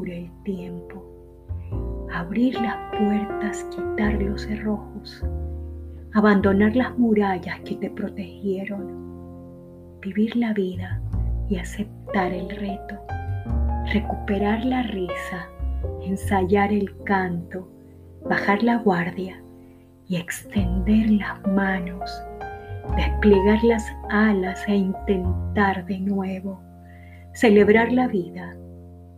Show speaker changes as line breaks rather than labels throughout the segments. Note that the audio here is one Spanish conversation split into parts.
el tiempo, abrir las puertas, quitar los cerrojos, abandonar las murallas que te protegieron, vivir la vida y aceptar el reto, recuperar la risa, ensayar el canto, bajar la guardia y extender las manos, desplegar las alas e intentar de nuevo, celebrar la vida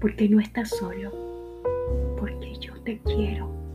porque no estás solo, porque yo te quiero.